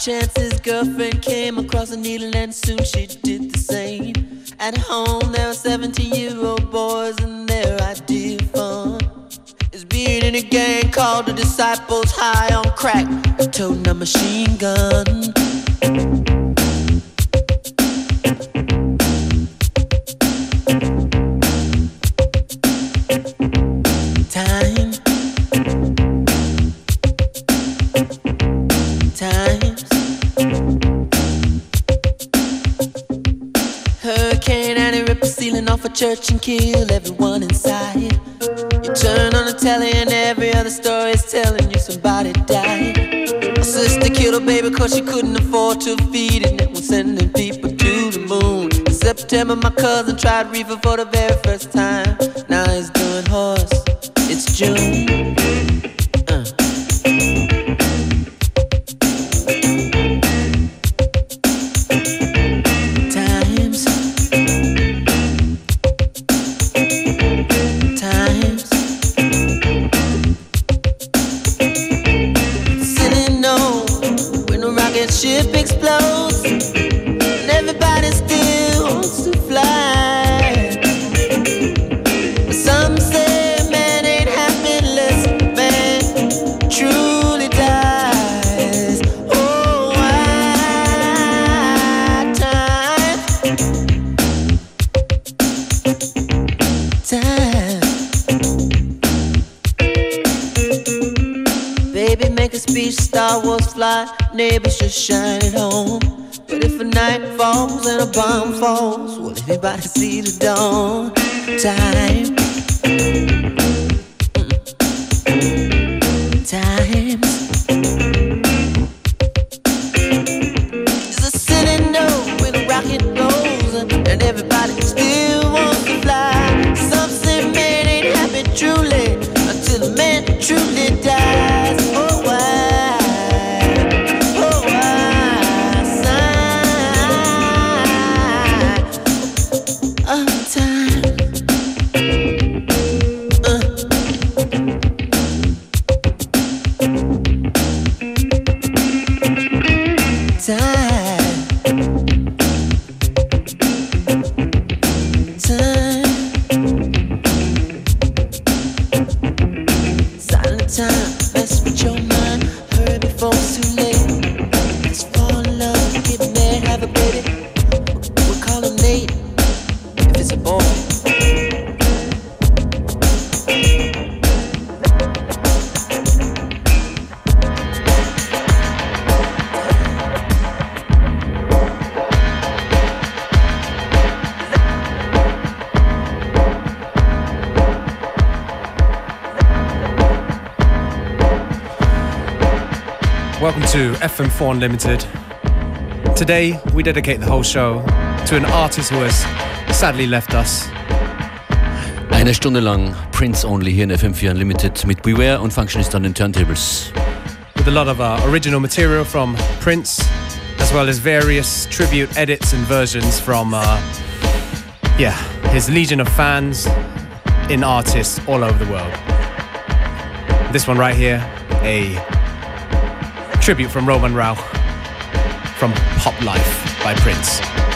chance his girlfriend came across a needle and soon she did the same. At home there were 17 year old boys and their idea of fun is being in a gang called the Disciples High on Crack, toting a machine gun. Church and kill everyone inside. You turn on the telly and every other story is telling you somebody died. My sister killed her baby cause she couldn't afford to feed it. And was sending people to the moon. In September, my cousin tried reefer for the very first time. Now he's doing horse. It's June. FM4 Unlimited. Today, we dedicate the whole show to an artist who has sadly left us. Eine Stunde lang Prince Only hier in FM4 Unlimited mit Beware und Functionist den Turntables. With a lot of uh, original material from Prince, as well as various tribute edits and versions from, uh, yeah, his legion of fans in artists all over the world. This one right here, a tribute from Roman Rauch from Pop Life by Prince.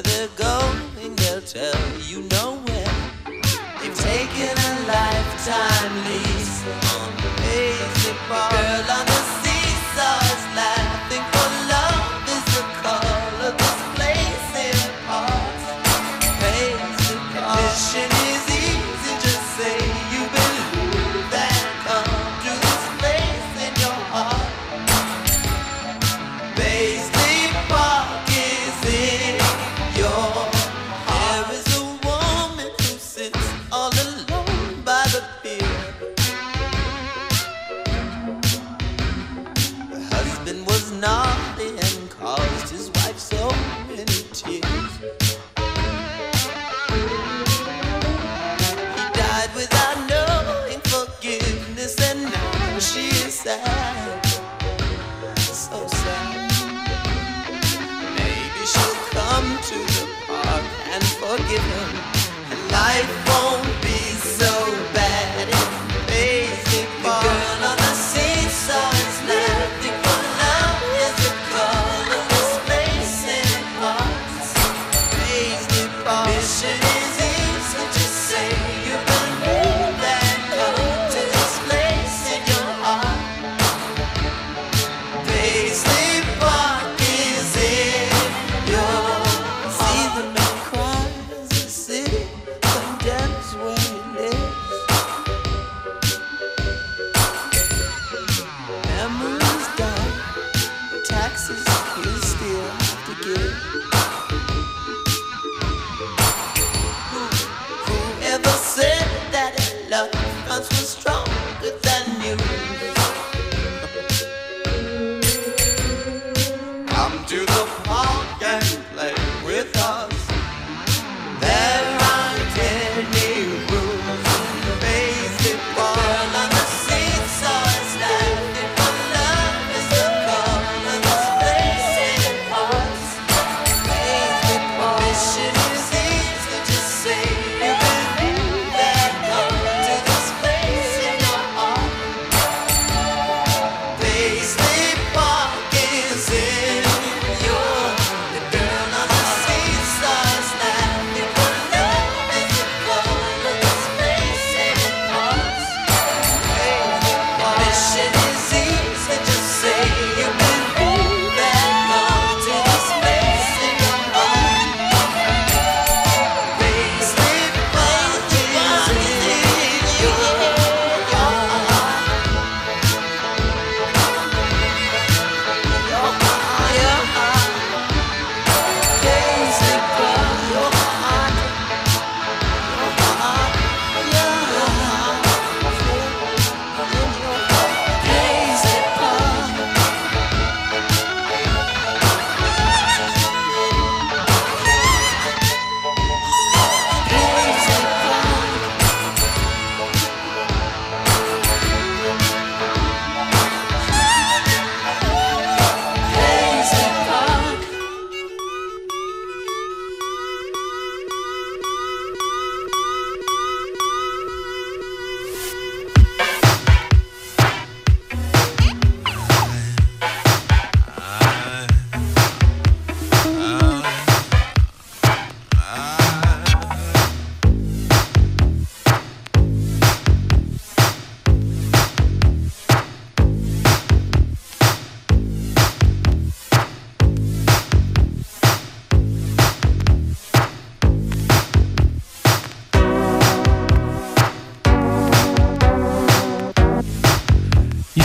where they're going, they'll tell you nowhere. They've taken a lifetime lease on the basic bar.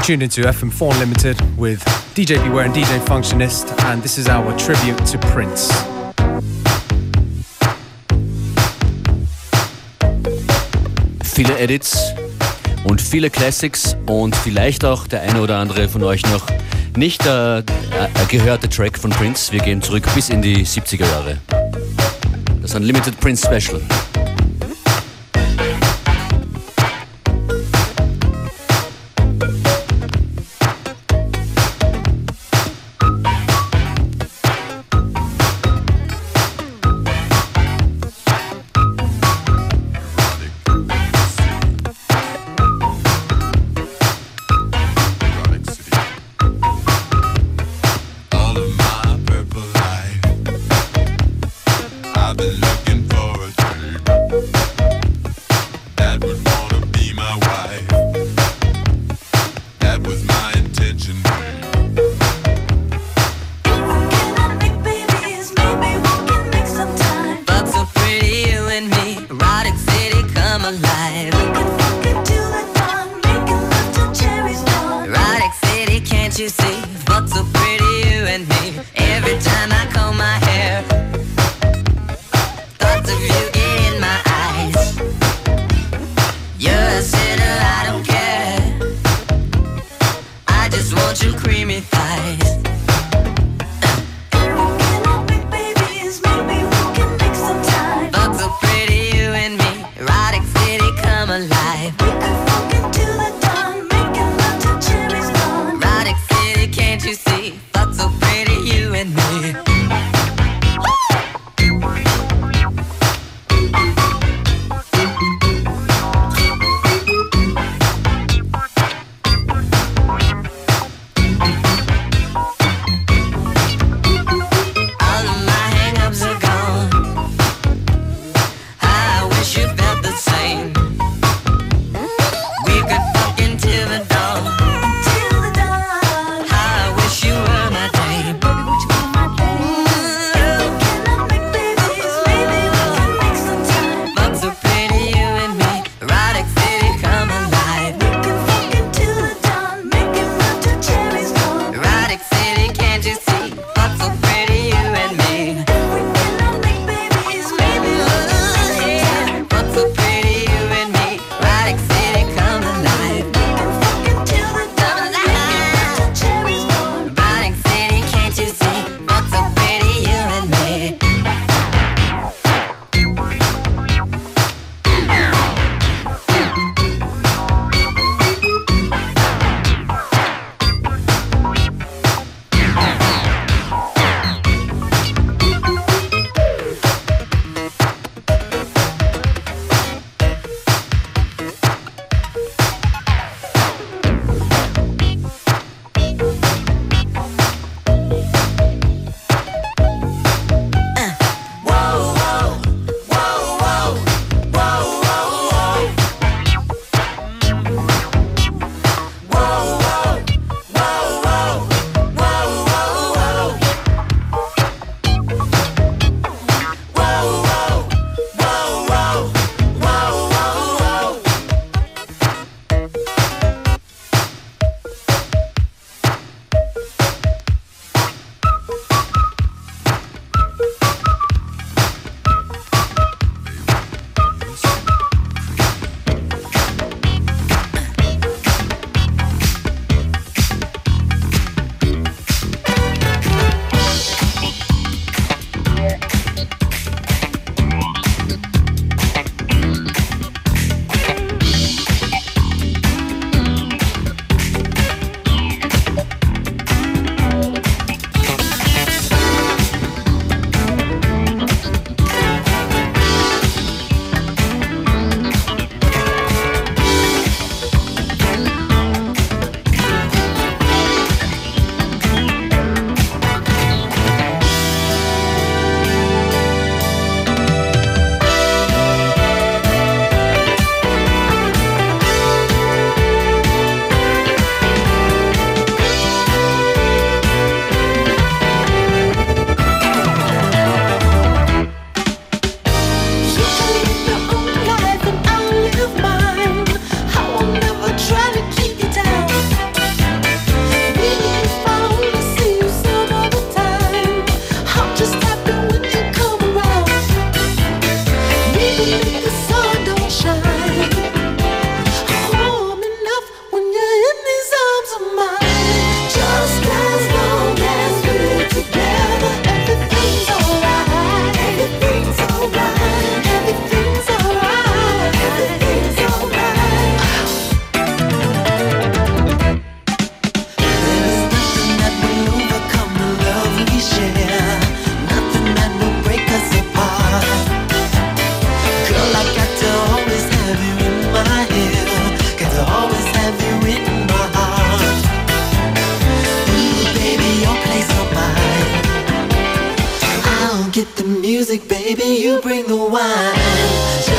Tuned into FM4 Unlimited with DJ Beware and DJ Functionist, and this is our tribute to Prince. Viele Edits und viele Classics und vielleicht auch der eine oder andere von euch noch nicht der äh, gehörte Track von Prince. Wir gehen zurück bis in die 70er Jahre. Das Unlimited Prince Special. music, baby, you bring the wine.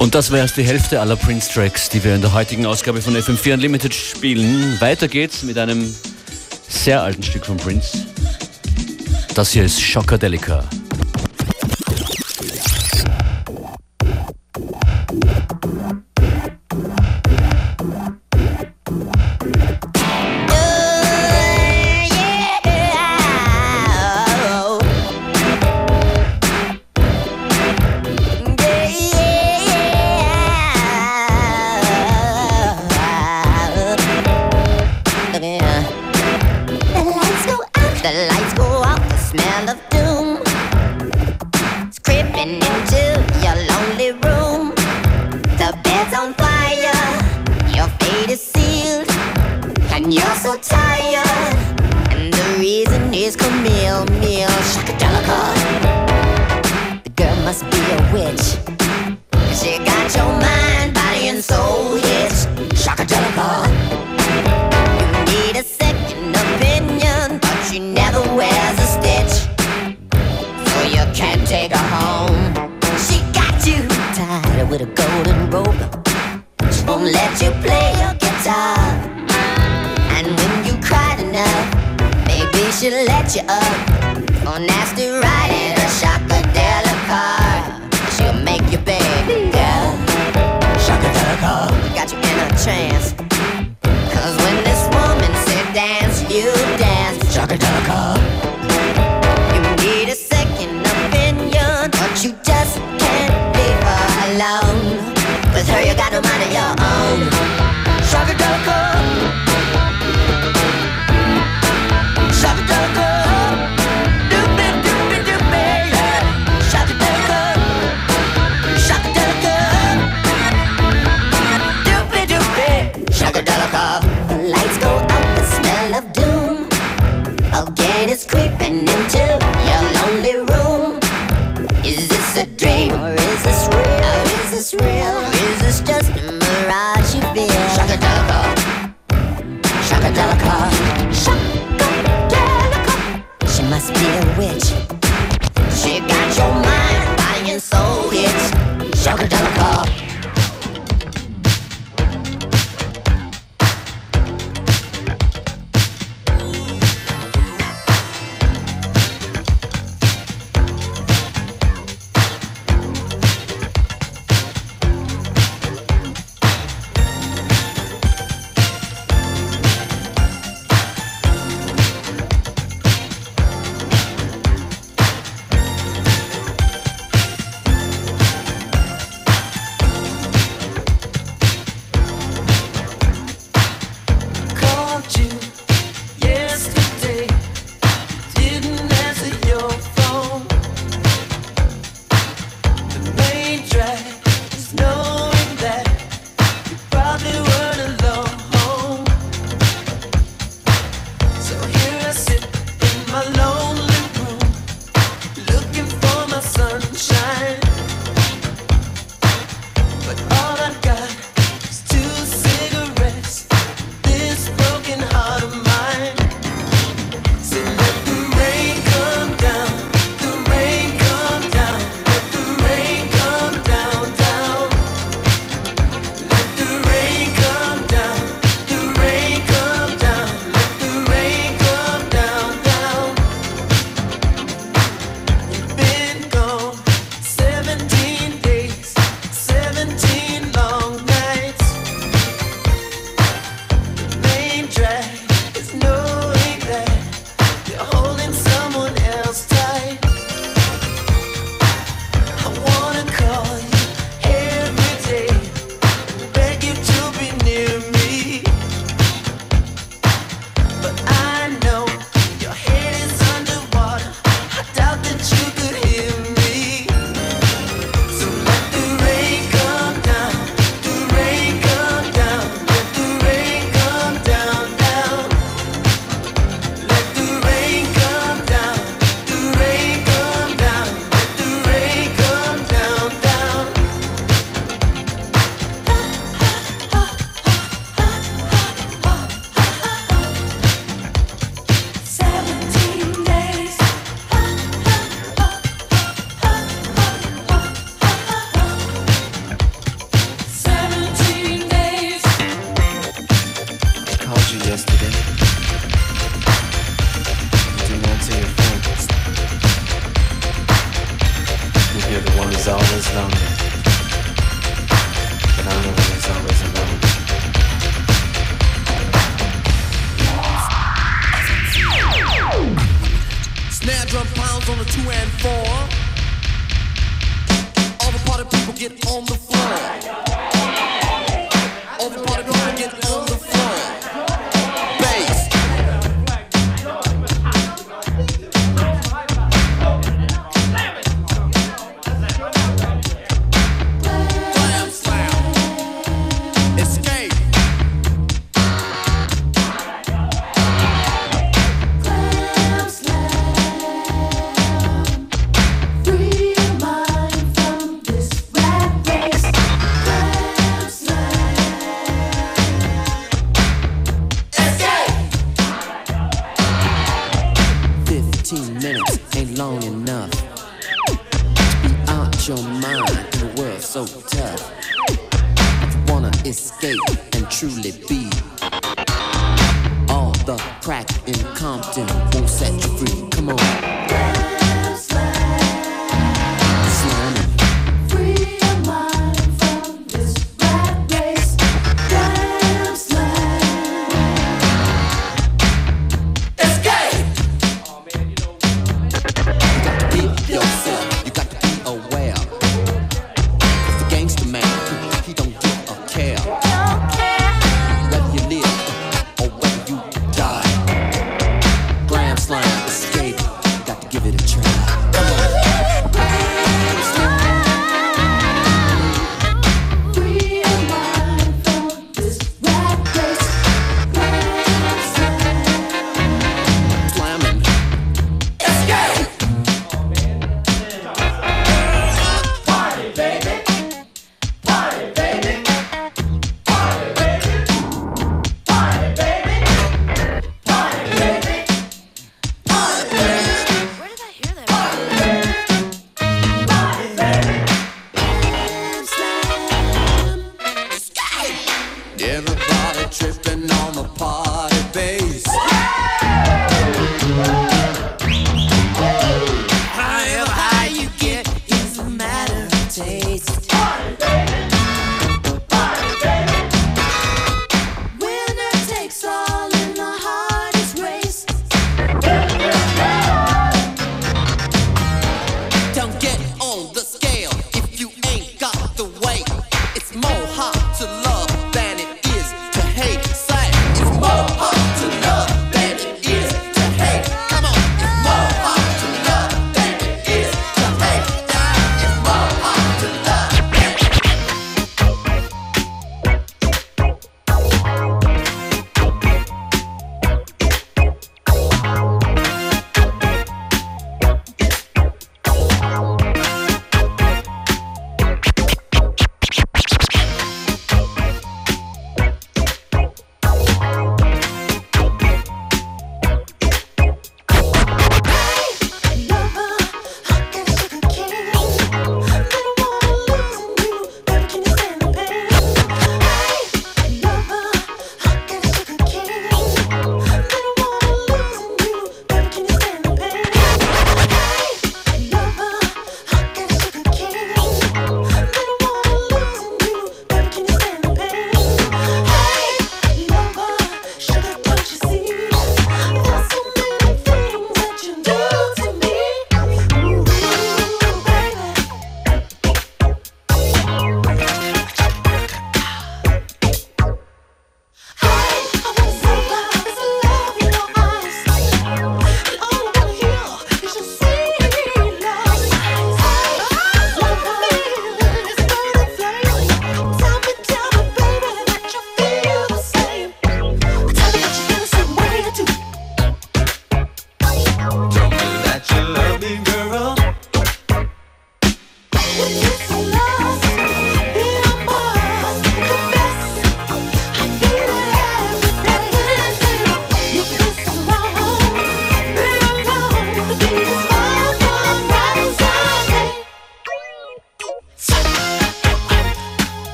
Und das wäre erst die Hälfte aller Prince-Tracks, die wir in der heutigen Ausgabe von FM4 Unlimited spielen. Weiter geht's mit einem sehr alten Stück von Prince. Das hier ist Shockadelica. Heart of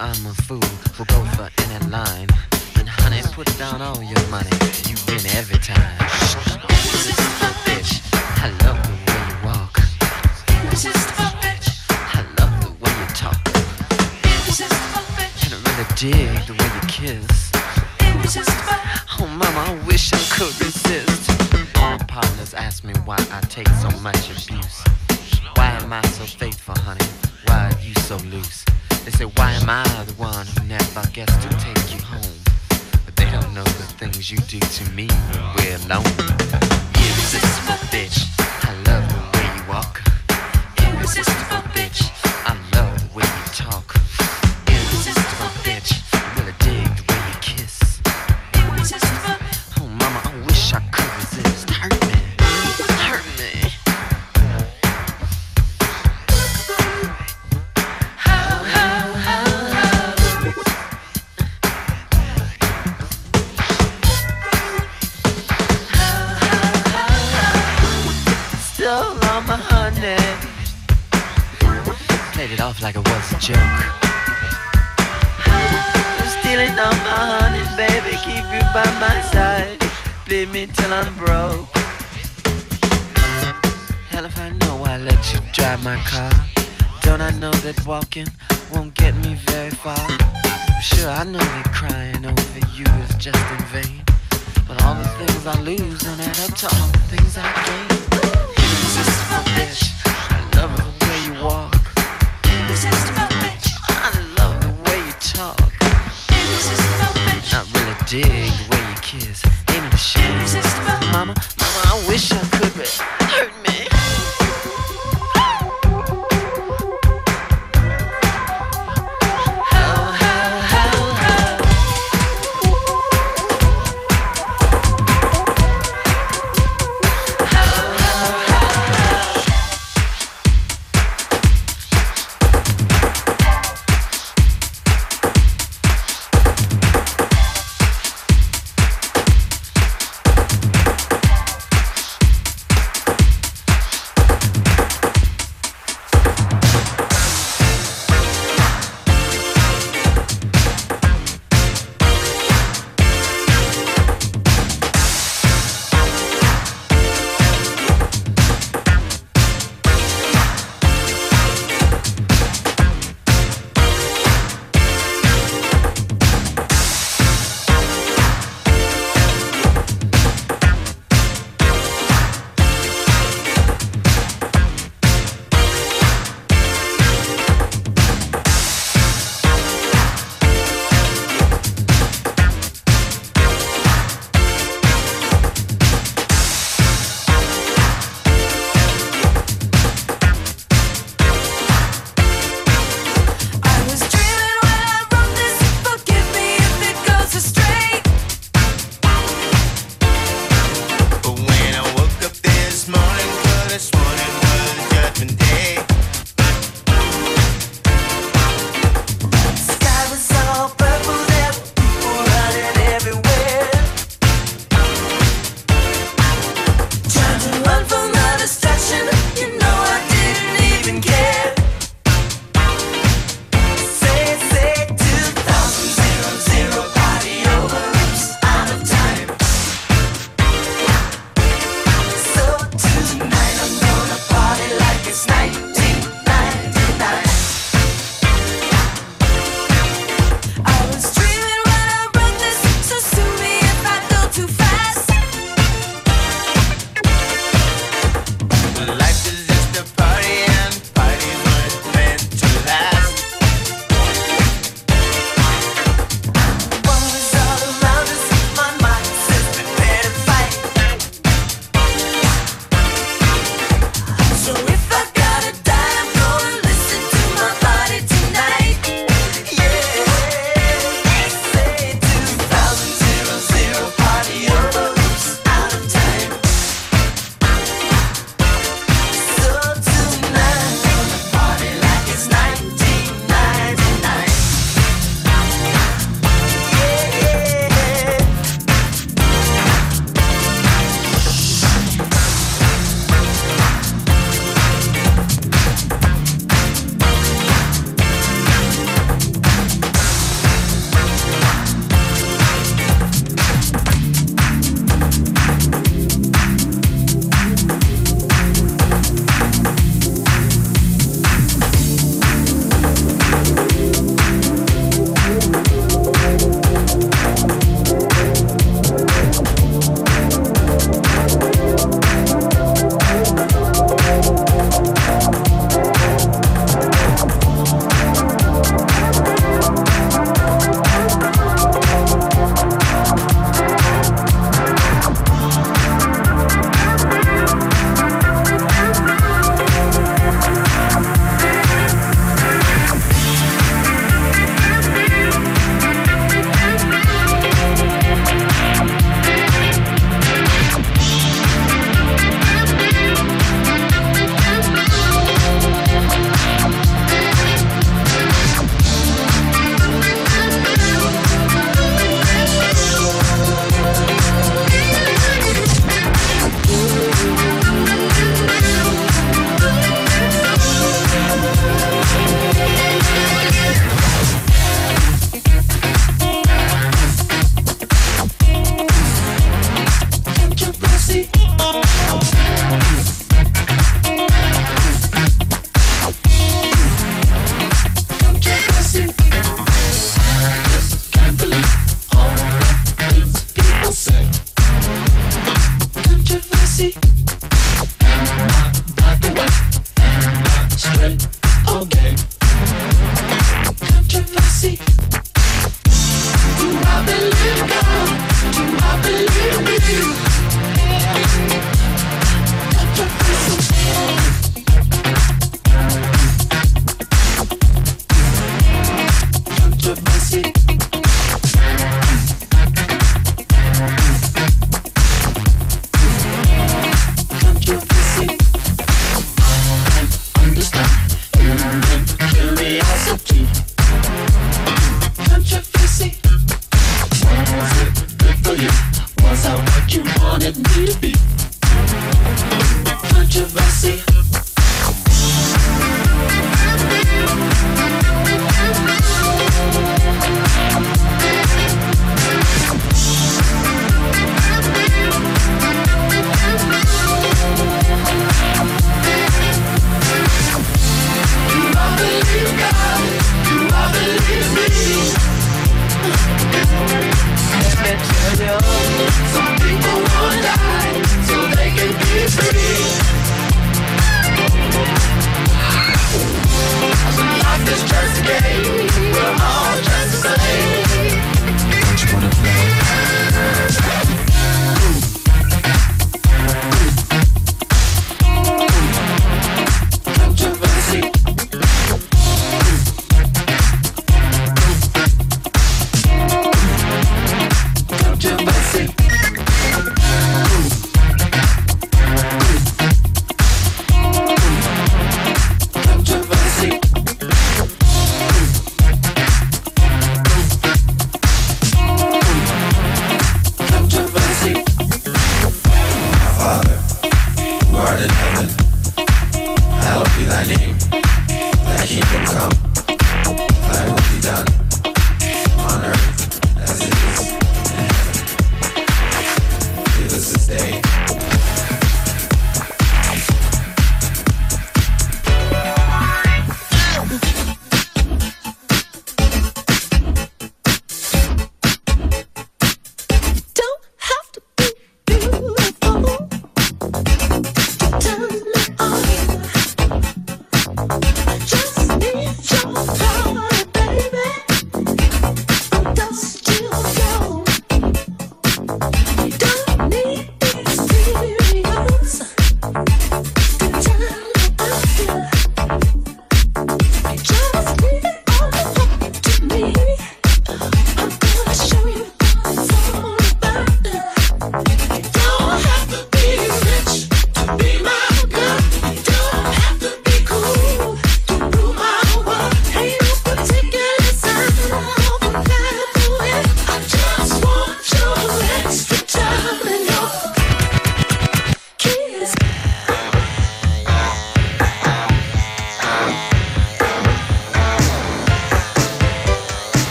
I'm a fool to me when we're alone. Played it off like it was a joke. I'm stealing all my honey, baby. Keep you by my side. Bleed me till I'm broke. Hell if I know I let you drive my car. Don't I know that walking won't get me very far? Sure, I know that crying over you is just in vain. But all the things I lose don't add up to all the things I gain. Irresistible bitch, I love walk. I love the way you talk. I really dig the way you kiss.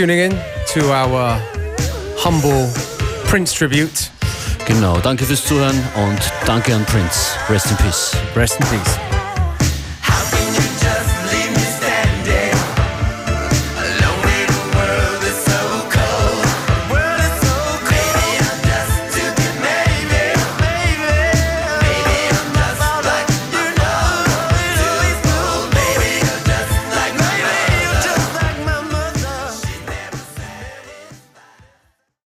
Tuning in to our humble Prince tribute. Genau, danke fürs Zuhören und danke an Prince. Rest in Peace. Rest in peace.